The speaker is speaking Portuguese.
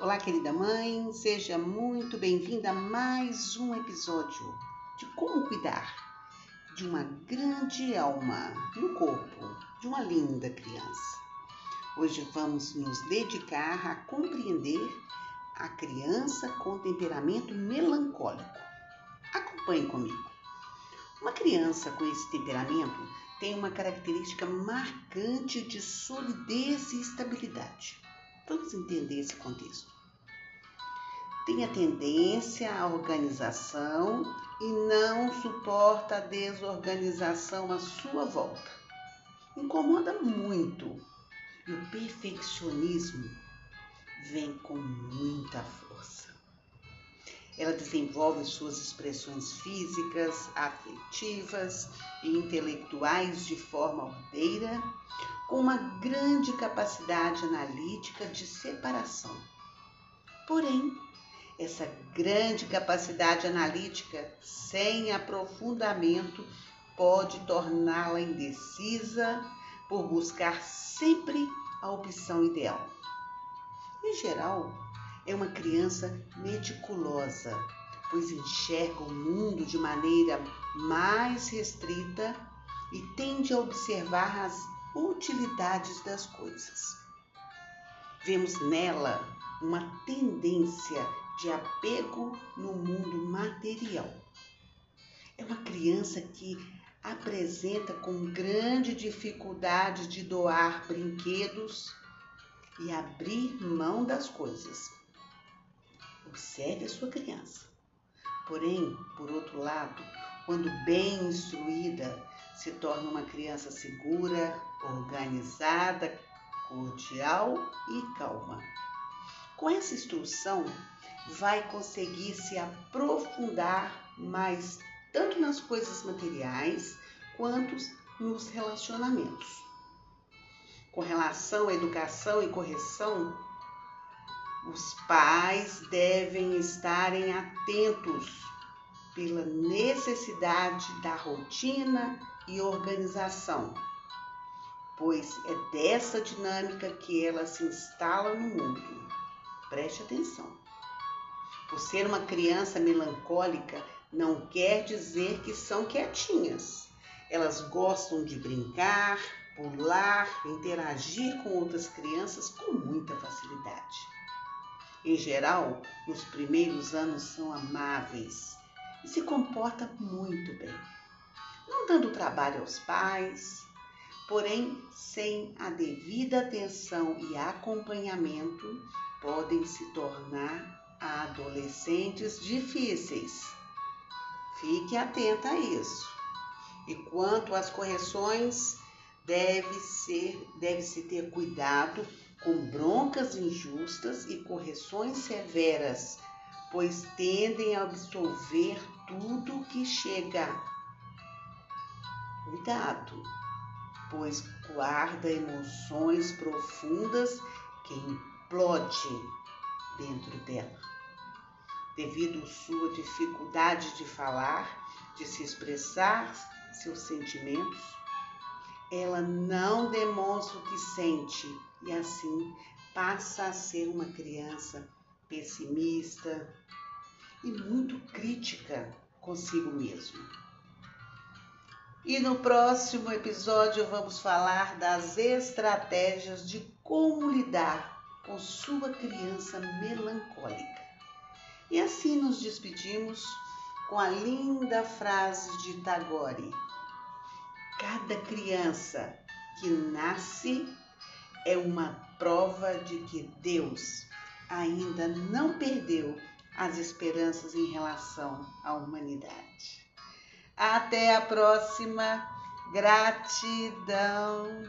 Olá, querida mãe, seja muito bem-vinda a mais um episódio de como cuidar de uma grande alma no corpo de uma linda criança. Hoje vamos nos dedicar a compreender a criança com temperamento melancólico. Acompanhe comigo. Uma criança com esse temperamento tem uma característica marcante de solidez e estabilidade. Vamos entender esse contexto. Tem a tendência à organização e não suporta a desorganização à sua volta. Incomoda muito e o perfeccionismo vem com muita força. Ela desenvolve suas expressões físicas, afetivas e intelectuais de forma ordeira com uma grande capacidade analítica de separação. Porém, essa grande capacidade analítica sem aprofundamento pode torná-la indecisa por buscar sempre a opção ideal. Em geral, é uma criança meticulosa, pois enxerga o mundo de maneira mais restrita e tende a observar as utilidades das coisas. Vemos nela uma tendência de apego no mundo material. É uma criança que apresenta com grande dificuldade de doar brinquedos e abrir mão das coisas. Observe a sua criança. Porém, por outro lado, quando bem instruída, se torna uma criança segura, organizada, cordial e calma. Com essa instrução, vai conseguir se aprofundar mais tanto nas coisas materiais quanto nos relacionamentos. Com relação à educação e correção, os pais devem estarem atentos pela necessidade da rotina e organização, pois é dessa dinâmica que ela se instala no mundo. Preste atenção. Por ser uma criança melancólica, não quer dizer que são quietinhas. Elas gostam de brincar, pular, interagir com outras crianças com muita facilidade. Em geral, nos primeiros anos são amáveis e se comportam muito bem não dando trabalho aos pais, porém, sem a devida atenção e acompanhamento, podem se tornar adolescentes difíceis. Fique atenta a isso. E quanto às correções, deve ser, deve-se ter cuidado com broncas injustas e correções severas, pois tendem a absorver tudo que chega Cuidado, pois guarda emoções profundas que implode dentro dela. Devido à sua dificuldade de falar, de se expressar seus sentimentos, ela não demonstra o que sente e assim passa a ser uma criança pessimista e muito crítica consigo mesmo. E no próximo episódio vamos falar das estratégias de como lidar com sua criança melancólica. E assim nos despedimos com a linda frase de Tagore: Cada criança que nasce é uma prova de que Deus ainda não perdeu as esperanças em relação à humanidade. Até a próxima. Gratidão.